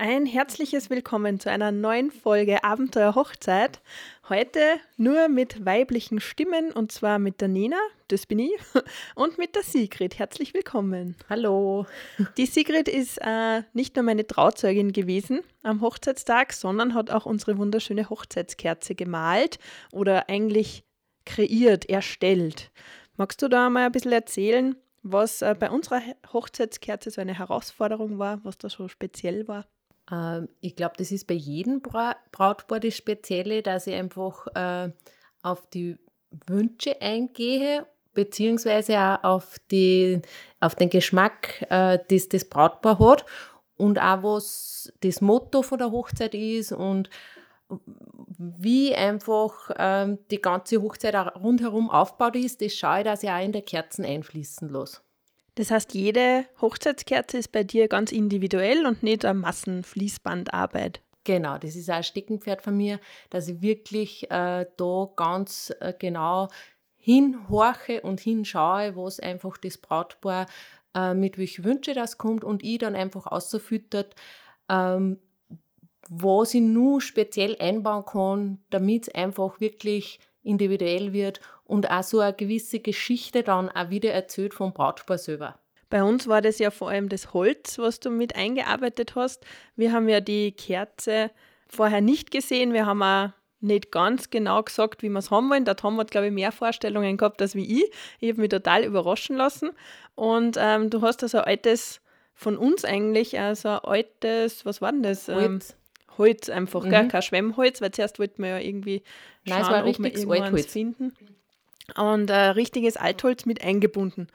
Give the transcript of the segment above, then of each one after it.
Ein herzliches Willkommen zu einer neuen Folge Abenteuer Hochzeit. Heute nur mit weiblichen Stimmen und zwar mit der Nina, das bin ich, und mit der Sigrid. Herzlich willkommen. Hallo. Die Sigrid ist äh, nicht nur meine Trauzeugin gewesen am Hochzeitstag, sondern hat auch unsere wunderschöne Hochzeitskerze gemalt oder eigentlich kreiert, erstellt. Magst du da mal ein bisschen erzählen, was äh, bei unserer Hochzeitskerze so eine Herausforderung war, was da so speziell war? Ähm, ich glaube, das ist bei jedem Bra Brautpaar das Spezielle, dass ich einfach äh, auf die Wünsche eingehe, beziehungsweise auch auf, die, auf den Geschmack, äh, das das Brautpaar hat und auch was das Motto von der Hochzeit ist und wie einfach ähm, die ganze Hochzeit rundherum aufgebaut ist, das schaue ich, dass ich auch in der Kerzen einfließen lasse. Das heißt, jede Hochzeitskerze ist bei dir ganz individuell und nicht eine Massenfließbandarbeit. Genau, das ist auch ein Steckenpferd von mir, dass ich wirklich äh, da ganz äh, genau hinhorche und hinschaue, was einfach das Brautpaar äh, mit welchen Wünschen das kommt und ich dann einfach ausfüttert, ähm, was ich nur speziell einbauen kann, damit es einfach wirklich individuell wird und auch so eine gewisse Geschichte dann auch wieder erzählt vom Brautpaar selber. Bei uns war das ja vor allem das Holz, was du mit eingearbeitet hast. Wir haben ja die Kerze vorher nicht gesehen. Wir haben auch nicht ganz genau gesagt, wie wir es haben wollen. Da haben wir, glaube ich, mehr Vorstellungen gehabt als wie ich. Ich habe mich total überraschen lassen. Und ähm, du hast also ein altes, von uns eigentlich, also ein altes, was war denn das? Ähm, Holz. Holz einfach, mhm. gell? kein Schwemmholz, weil zuerst wollten wir ja irgendwie schauen, Nein, war ob wir irgendwas finden. Und ein richtiges Altholz mit eingebunden.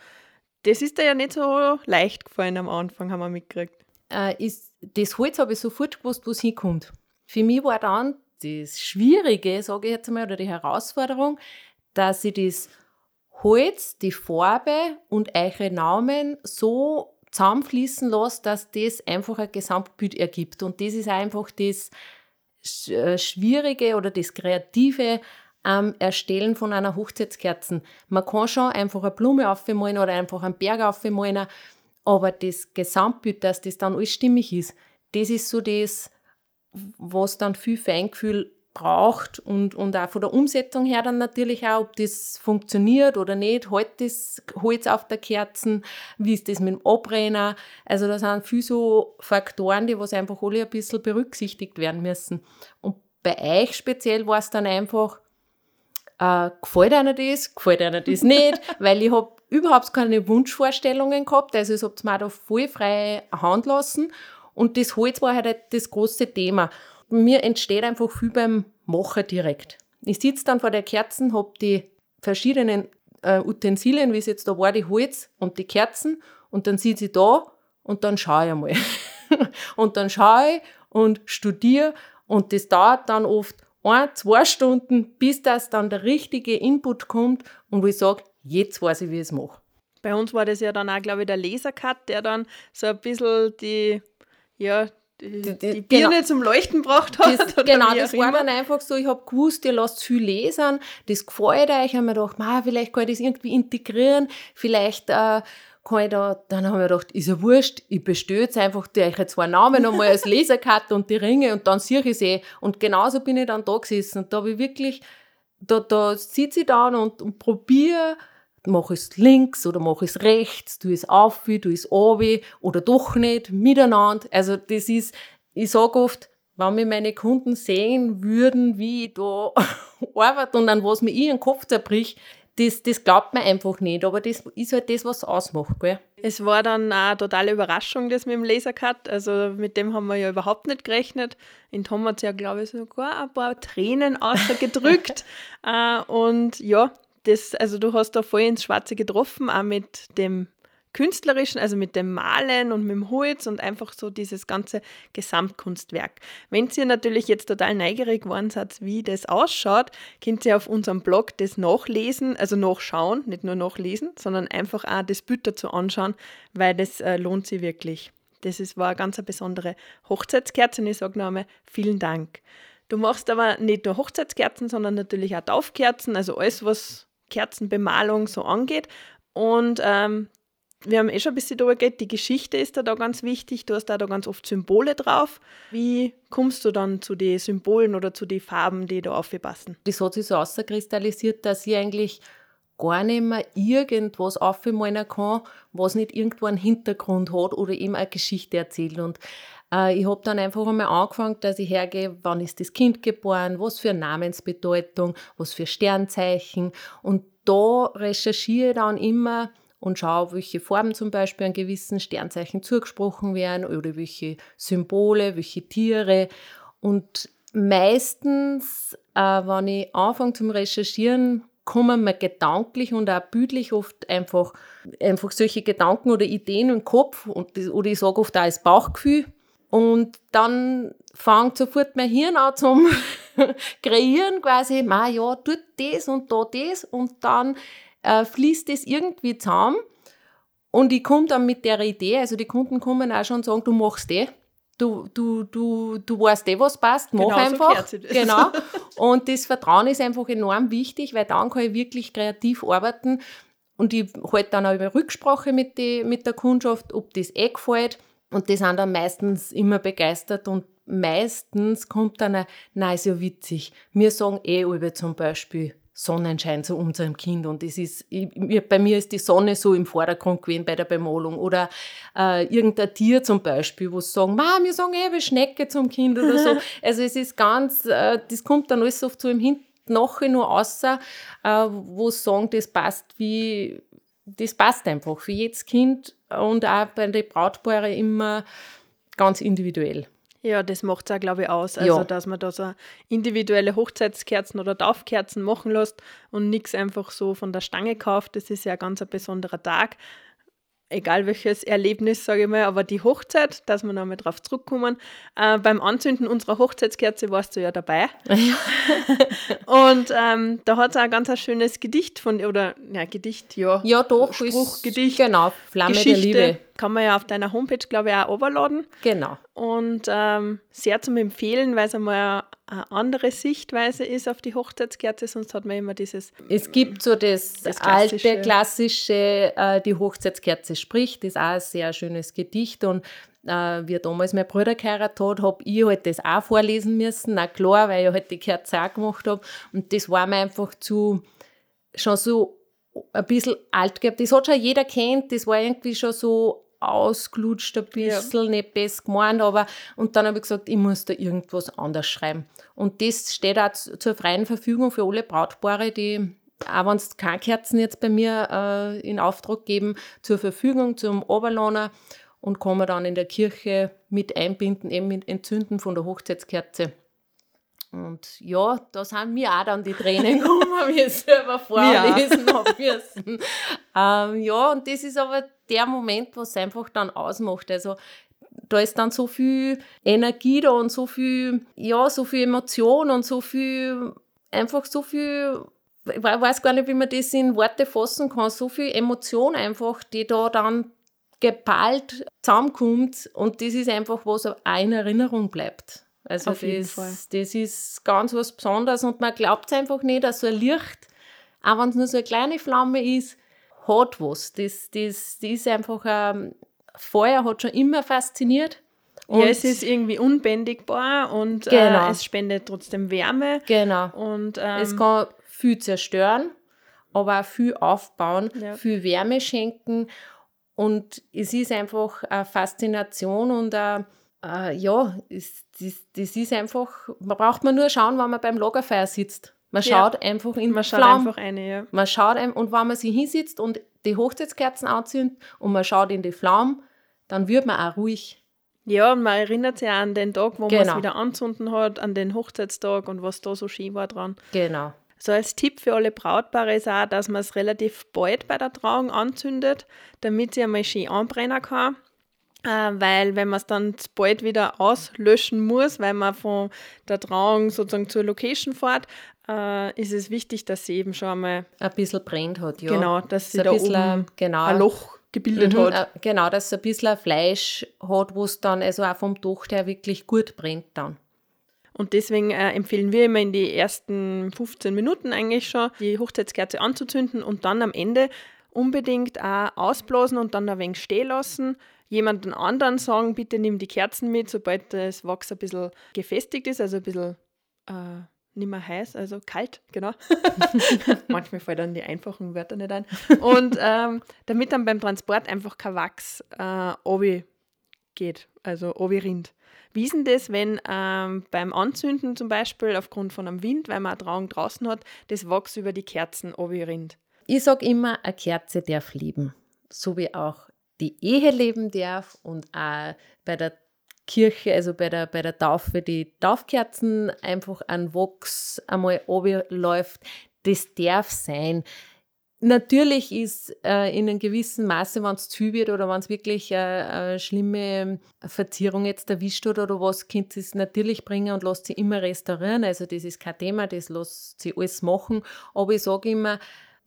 Das ist da ja nicht so leicht gefallen am Anfang, haben wir mitgekriegt. Äh, ist, das Holz habe ich sofort gewusst, wo es hinkommt. Für mich war dann das Schwierige, sage ich jetzt mal, oder die Herausforderung, dass ich das Holz, die Farbe und eure Namen so zusammenfließen lasse, dass das einfach ein Gesamtbild ergibt. Und das ist einfach das äh, Schwierige oder das Kreative am Erstellen von einer Hochzeitskerze. Man kann schon einfach eine Blume aufmalen oder einfach einen Berg aufmalen, aber das Gesamtbild, dass das dann alles stimmig ist, das ist so das, was dann viel Feingefühl braucht und, und auch von der Umsetzung her dann natürlich auch, ob das funktioniert oder nicht, halt das Holz auf der Kerzen, wie ist das mit dem Abbrenner, also da sind viele so Faktoren, die was einfach alle ein bisschen berücksichtigt werden müssen. Und bei euch speziell war es dann einfach, äh, gefällt einer das, gefällt einer das nicht, weil ich habe überhaupt keine Wunschvorstellungen gehabt, also ich habe mir da voll freie Hand lassen. Und das Holz war halt das große Thema mir entsteht einfach viel beim Machen direkt. Ich sitze dann vor der Kerzen, habe die verschiedenen äh, Utensilien, wie es jetzt da war, die Holz und die Kerzen und dann sitze ich da und dann schaue ich einmal. und dann schaue ich und studiere und das dauert dann oft ein, zwei Stunden, bis das dann der richtige Input kommt und wo ich sage, jetzt weiß ich, wie ich es mache. Bei uns war das ja dann auch, glaube ich, der Lasercut, der dann so ein bisschen die, ja, die, die, die Birne genau, zum Leuchten gebracht hat. Das, genau, das war dann einfach so, ich habe gewusst, ihr lasst viel lesen, das gefällt euch. Ich habe mir gedacht, vielleicht kann ich das irgendwie integrieren, vielleicht äh, kann ich da, dann habe ich mir gedacht, ist ja wurscht, ich bestelle jetzt einfach die euch zwei Namen nochmal als Laserkarte und die Ringe und dann sehe ich sie. Und genauso bin ich dann da gesessen und da habe ich wirklich, da, da sitze ich dann und, und probiere, mache es links oder mache es rechts, tu es auf, tu es oben oder doch nicht, miteinander. Also das ist, ich sage oft, wenn mir meine Kunden sehen würden, wie ich da arbeite und an was mir ihren Kopf zerbricht, das, das glaubt man einfach nicht, aber das ist halt das, was ausmacht. Gell? Es war dann eine totale Überraschung, das mit dem Lasercut. Also mit dem haben wir ja überhaupt nicht gerechnet. In Tom hat es ja, glaube ich, sogar ein paar Tränen ausgedrückt. äh, und ja, das, also du hast da voll ins Schwarze getroffen, auch mit dem künstlerischen, also mit dem Malen und mit dem Holz und einfach so dieses ganze Gesamtkunstwerk. Wenn ihr natürlich jetzt total neugierig geworden seid, wie das ausschaut, könnt ihr auf unserem Blog das nachlesen, also nachschauen, nicht nur nachlesen, sondern einfach auch das Bild dazu anschauen, weil das äh, lohnt sich wirklich. Das ist, war eine ganz besondere Hochzeitskerze und ich sage noch einmal vielen Dank. Du machst aber nicht nur Hochzeitskerzen, sondern natürlich auch Taufkerzen, also alles, was Kerzenbemalung so angeht. Und ähm, Wir haben eh schon ein bisschen darüber geredet, die Geschichte ist da, da ganz wichtig. Du hast da, da ganz oft Symbole drauf. Wie kommst du dann zu den Symbolen oder zu den Farben, die da aufpassen? Das hat sich so auskristallisiert, dass ich eigentlich gar nicht mehr irgendwas aufmalen kann, was nicht irgendwo einen Hintergrund hat oder eben eine Geschichte erzählt. Und äh, ich habe dann einfach einmal angefangen, dass ich hergehe, wann ist das Kind geboren, was für Namensbedeutung, was für Sternzeichen. Und da recherchiere ich dann immer und schaue, welche Farben zum Beispiel an gewissen Sternzeichen zugesprochen werden oder welche Symbole, welche Tiere. Und meistens, äh, wenn ich anfange zum Recherchieren, kommen mir gedanklich und auch bildlich oft einfach, einfach solche Gedanken oder Ideen im Kopf und, oder ich sage oft auch als Bauchgefühl. Und dann fängt sofort mein Hirn an zum Kreieren quasi, ma ja, tut das und da das und dann äh, fließt das irgendwie zusammen und ich komme dann mit der Idee, also die Kunden kommen auch schon und sagen, du machst das du, du, du, du weißt eh, was passt, mach genau einfach. So genau. Und das Vertrauen ist einfach enorm wichtig, weil dann kann ich wirklich kreativ arbeiten und ich halte dann auch über Rücksprache mit, die, mit der Kundschaft, ob das eh gefällt. Und die sind dann meistens immer begeistert und meistens kommt dann ein, nein, ist ja witzig. Wir sagen eh alle zum Beispiel, Sonnenschein zu unserem Kind und es ist, ich, bei mir ist die Sonne so im Vordergrund gewesen bei der Bemalung oder äh, irgendein Tier zum Beispiel, wo sie sagen, Ma, wir sagen eh, Schnecke zum Kind oder so. Also es ist ganz, äh, das kommt dann alles oft so im Hintergrund nachher nur außer, äh, wo sie sagen, das passt wie, das passt einfach für jedes Kind und auch bei den Brautpaaren immer ganz individuell. Ja, das macht es auch, glaube ich, aus. Also, ja. dass man da so individuelle Hochzeitskerzen oder Taufkerzen machen lässt und nichts einfach so von der Stange kauft. Das ist ja ein ganz ein besonderer Tag egal welches Erlebnis, sage ich mal, aber die Hochzeit, dass wir nochmal drauf zurückkommen. Äh, beim Anzünden unserer Hochzeitskerze warst du ja dabei. Ja. und ähm, da hat es auch ein ganz ein schönes Gedicht von, oder, ja, Gedicht, ja. Ja, doch. Spruch, Gedicht. Genau, Flamme Geschichte. der Liebe. Kann man ja auf deiner Homepage, glaube ich, auch overladen. Genau. Und ähm, sehr zum Empfehlen, weil es einmal eine andere Sichtweise ist auf die Hochzeitskerze, sonst hat man immer dieses. Es gibt so das, das klassische. alte, klassische, äh, die Hochzeitskerze spricht, das ist auch ein sehr schönes Gedicht und äh, wie damals mein Bruder geheiratet hat, habe ich halt das auch vorlesen müssen, na klar, weil ich halt die Kerze auch gemacht habe und das war mir einfach zu, schon so ein bisschen alt gehabt. Das hat schon jeder kennt, das war irgendwie schon so ausgelutscht ein bisschen, ja. nicht besser gemeint, aber und dann habe ich gesagt, ich muss da irgendwas anders schreiben. Und das steht auch zur freien Verfügung für alle Brautpaare, die auch wenn es keine Kerzen jetzt bei mir äh, in Auftrag geben, zur Verfügung zum Oberlohner und kann man dann in der Kirche mit einbinden, eben mit Entzünden von der Hochzeitskerze. Und ja, da sind mir auch dann die Tränen gekommen, wie ich selber vorlesen ja. habe müssen. Ähm, ja, und das ist aber der Moment, was es einfach dann ausmacht. Also da ist dann so viel Energie da und so viel, ja, so viel Emotion und so viel, einfach so viel, ich weiß gar nicht, wie man das in Worte fassen kann, so viel Emotion einfach, die da dann geballt zusammenkommt und das ist einfach, was auch in Erinnerung bleibt. Also Auf das, das ist ganz was Besonderes und man glaubt es einfach nicht, dass so ein Licht, auch wenn es nur so eine kleine Flamme ist, hat was. Das, das, das ist einfach, ähm, Feuer hat schon immer fasziniert. Und ja, es ist irgendwie unbändigbar und äh, genau. äh, es spendet trotzdem Wärme. Genau. Und, ähm, es kann viel zerstören, aber auch viel aufbauen, ja. viel Wärme schenken. Und es ist einfach eine Faszination und eine äh, ja, ist, das, das ist einfach, man braucht man nur schauen, wenn man beim Lagerfeuer sitzt. Man schaut ja, einfach in man schaut Flamm. einfach eine, ja. Man schaut und wenn man sich hinsitzt und die Hochzeitskerzen anzündet und man schaut in die Flamme, dann wird man auch ruhig. Ja, und man erinnert sich an den Tag, wo genau. man es wieder anzünden hat, an den Hochzeitstag und was da so schön war dran. Genau. So als Tipp für alle Brautpaare ist auch, dass man es relativ bald bei der Trauung anzündet, damit sie einmal schön anbrennen kann. Äh, weil wenn man es dann bald wieder auslöschen muss, weil man von der Trauung sozusagen zur Location fährt, äh, ist es wichtig, dass sie eben schon einmal ein bisschen brennt hat. Ja. Genau, dass sie da bisschen, oben genau, ein Loch gebildet mhm, hat. Äh, genau, dass es ein bisschen Fleisch hat, wo es dann also auch vom Docht her wirklich gut brennt dann. Und deswegen äh, empfehlen wir immer in die ersten 15 Minuten eigentlich schon die Hochzeitskerze anzuzünden und dann am Ende unbedingt auch ausblasen und dann ein wenig stehen lassen. Jemanden anderen sagen, bitte nimm die Kerzen mit, sobald das Wachs ein bisschen gefestigt ist, also ein bisschen äh, nicht mehr heiß, also kalt, genau. Manchmal fallen dann die einfachen Wörter nicht ein. Und ähm, damit dann beim Transport einfach kein Wachs äh, geht, also rinnt. Wie ist denn das, wenn ähm, beim Anzünden zum Beispiel aufgrund von einem Wind, weil man eine Trauung draußen hat, das Wachs über die Kerzen rinnt? Ich sage immer, eine Kerze darf leben, so wie auch die Ehe leben darf und auch bei der Kirche, also bei der, bei der Taufe, die Taufkerzen einfach an Wachs einmal läuft. Das darf sein. Natürlich ist äh, in einem gewissen Maße, wenn es zu wird oder wenn es wirklich äh, eine schlimme Verzierung jetzt erwischt hat oder was, könnt es natürlich bringen und lässt sie immer restaurieren. Also das ist kein Thema, das lässt sie alles machen. Aber ich sage immer,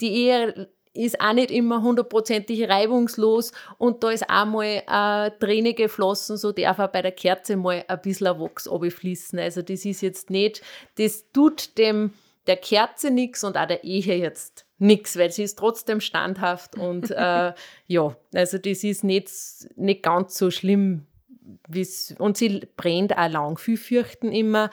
die Ehe ist auch nicht immer hundertprozentig reibungslos und da ist auch mal eine Träne geflossen, so darf auch bei der Kerze mal ein bisschen ein Wachs fließen. Also das ist jetzt nicht, das tut dem der Kerze nichts und auch der Ehe jetzt nichts, weil sie ist trotzdem standhaft und äh, ja, also das ist nicht, nicht ganz so schlimm. Und sie brennt auch lang. Viele fürchten immer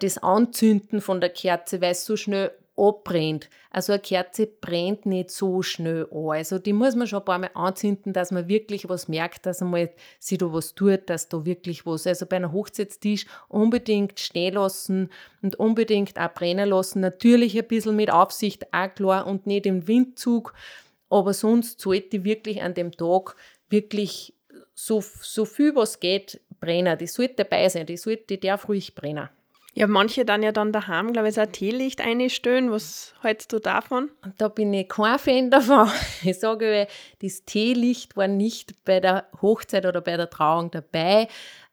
das Anzünden von der Kerze, weil es so schnell abbrennt. Also eine Kerze brennt nicht so schnell an. Also die muss man schon ein paar Mal anzünden, dass man wirklich was merkt, dass einmal sich da was tut, dass da wirklich was. Also bei einem Hochzeitstisch unbedingt stehen lassen und unbedingt auch brennen lassen. Natürlich ein bisschen mit Aufsicht, auch klar, und nicht im Windzug. Aber sonst sollte ich wirklich an dem Tag wirklich so, so viel was geht brennen. Die sollte dabei sein, die, sollte, die darf ruhig brennen. Ja, manche dann ja dann daheim, glaube ich, ein Teelicht einstellen. Was hältst du davon? Da bin ich kein Fan davon. Ich sage, das Teelicht war nicht bei der Hochzeit oder bei der Trauung dabei.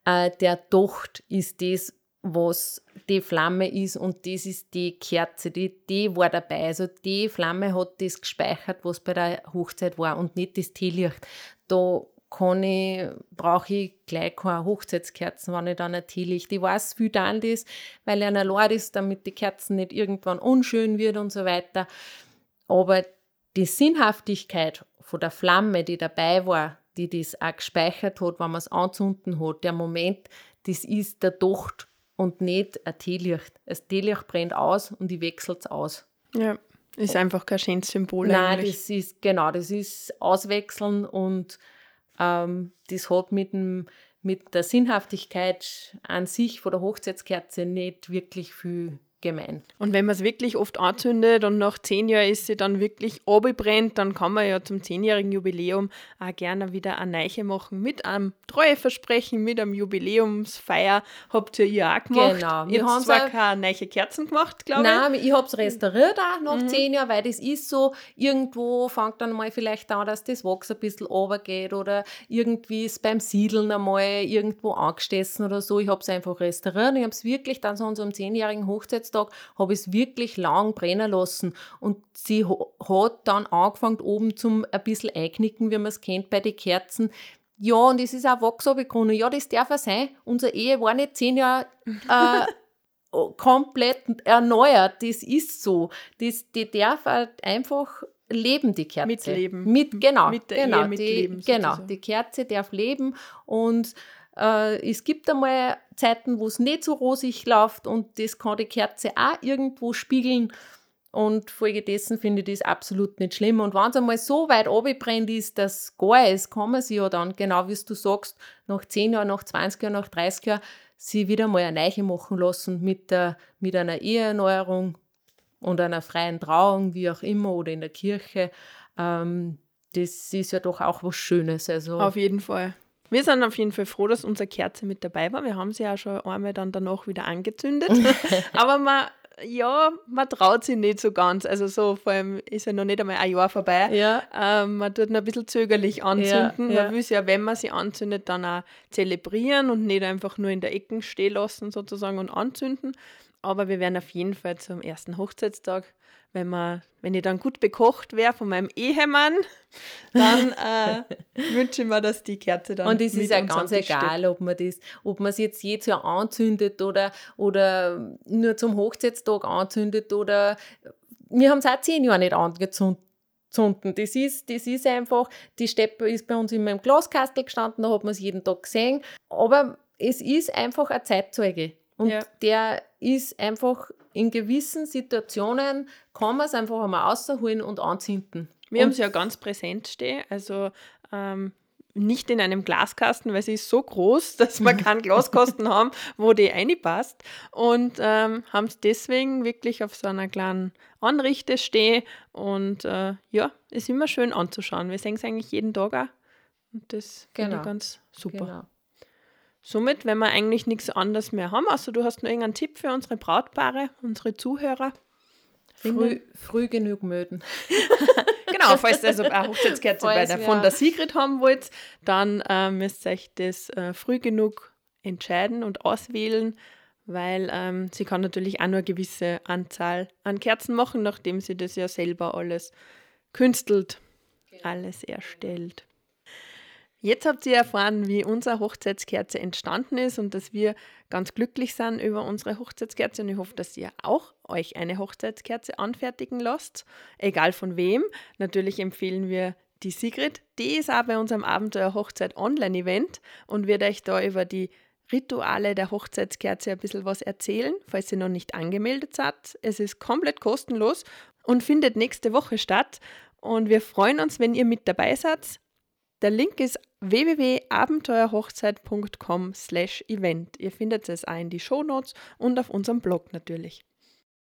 Äh, der Docht ist das, was die Flamme ist und das ist die Kerze, die, die war dabei. Also die Flamme hat das gespeichert, was bei der Hochzeit war und nicht das Teelicht. Da kann ich, brauche ich gleich keine Hochzeitskerzen, wenn ich dann ein Teelicht. Ich weiß, wie dann das, weil er allein ist, damit die Kerzen nicht irgendwann unschön wird und so weiter. Aber die Sinnhaftigkeit von der Flamme, die dabei war, die das auch gespeichert hat, wenn man es anzünden hat, der Moment, das ist der Docht und nicht ein Teelicht. Das Teelicht brennt aus und ich wechsle es aus. Ja, ist einfach kein schönes Symbol Nein, eigentlich. das ist, genau, das ist Auswechseln und ähm, das hat mit, dem, mit der Sinnhaftigkeit an sich von der Hochzeitskerze nicht wirklich viel gemein. Und wenn man es wirklich oft anzündet und nach zehn Jahren ist sie dann wirklich brennt, dann kann man ja zum zehnjährigen Jubiläum auch gerne wieder eine Neiche machen mit einem Treueversprechen, mit einem Jubiläumsfeier. Habt ihr ihr auch gemacht? Genau. Ihr habt zwar keine neue Kerzen gemacht, glaube ich. Nein, ich habe es restauriert auch nach mhm. zehn Jahren, weil das ist so, irgendwo fängt dann mal vielleicht an, dass das Wachs ein bisschen runtergeht oder irgendwie ist beim Siedeln einmal irgendwo angestessen oder so. Ich habe es einfach restauriert. Ich habe es wirklich dann so einem zehnjährigen Hochzeit Hochzeitstag habe ich es wirklich lang brennen lassen. Und sie hat dann angefangen, oben zum ein bisschen einknicken, wie man es kennt bei den Kerzen. Ja, und es ist auch Wachs abgekommen. Ja, das darf auch sein. Unsere Ehe war nicht zehn Jahre äh, komplett erneuert. Das ist so. Das, die darf halt einfach leben, die Kerze. Mitleben. Mit, genau, mit der genau, Ehe mitleben. Die, genau, die Kerze darf leben und äh, es gibt einmal Zeiten, wo es nicht so rosig läuft und das kann die Kerze auch irgendwo spiegeln. Und folgedessen finde ich das absolut nicht schlimm. Und wenn es einmal so weit abgebrennt ist, dass gar ist, kann man sie ja dann, genau wie du sagst, nach 10 Jahren, nach 20 Jahren, nach 30 Jahren, sie wieder mal eine Neiche machen lassen mit, der, mit einer Eheerneuerung und einer freien Trauung, wie auch immer, oder in der Kirche. Ähm, das ist ja doch auch was Schönes. Also, Auf jeden Fall. Wir sind auf jeden Fall froh, dass unsere Kerze mit dabei war. Wir haben sie ja schon einmal dann danach wieder angezündet. Aber man, ja, man traut sich nicht so ganz. Also so, vor allem ist ja noch nicht einmal ein Jahr vorbei. Ja. Ähm, man tut noch ein bisschen zögerlich anzünden. Ja, ja. Man will es ja, wenn man sie anzündet, dann auch zelebrieren und nicht einfach nur in der Ecke stehen lassen sozusagen und anzünden. Aber wir werden auf jeden Fall zum ersten Hochzeitstag wenn, man, wenn ich dann gut bekocht wäre von meinem Ehemann, dann äh, wünsche ich mir, dass die Kerze dann. Und es ist ja ganz egal, ob man das, ob man es jetzt jedes Jahr anzündet oder, oder nur zum Hochzeitstag anzündet oder wir haben es auch zehn Jahre nicht angezündet. Das ist, das ist einfach, die Steppe ist bei uns immer im Glaskastel gestanden, da hat man es jeden Tag gesehen. Aber es ist einfach ein Zeitzeuge. Und ja. der ist einfach in gewissen Situationen, kann man es einfach einmal rausholen und anzünden. Wir haben es ja ganz präsent stehen. Also ähm, nicht in einem Glaskasten, weil sie ist so groß, dass wir keinen Glaskasten haben, wo die reinpasst. Und ähm, haben es deswegen wirklich auf so einer kleinen Anrichte stehen. Und äh, ja, ist immer schön anzuschauen. Wir sehen es eigentlich jeden Tag auch. Und das genau. finde ich ganz super. Genau. Somit, wenn wir eigentlich nichts anderes mehr haben, also du hast noch irgendeinen Tipp für unsere Brautpaare, unsere Zuhörer? Früh, früh genug möden. genau, falls ihr also eine Hochzeitskerze bei der, von der Sigrid haben wollt, dann äh, müsst ihr euch das äh, früh genug entscheiden und auswählen, weil ähm, sie kann natürlich auch nur eine gewisse Anzahl an Kerzen machen, nachdem sie das ja selber alles künstelt, genau. alles erstellt. Jetzt habt ihr erfahren, wie unsere Hochzeitskerze entstanden ist und dass wir ganz glücklich sind über unsere Hochzeitskerze und ich hoffe, dass ihr auch euch eine Hochzeitskerze anfertigen lasst, egal von wem. Natürlich empfehlen wir die Sigrid. Die ist auch bei unserem Abenteuer Hochzeit Online-Event und wird euch da über die Rituale der Hochzeitskerze ein bisschen was erzählen, falls ihr noch nicht angemeldet seid. Es ist komplett kostenlos und findet nächste Woche statt. Und wir freuen uns, wenn ihr mit dabei seid. Der Link ist www.abenteuerhochzeit.com/event. Ihr findet es auch in die Shownotes und auf unserem Blog natürlich.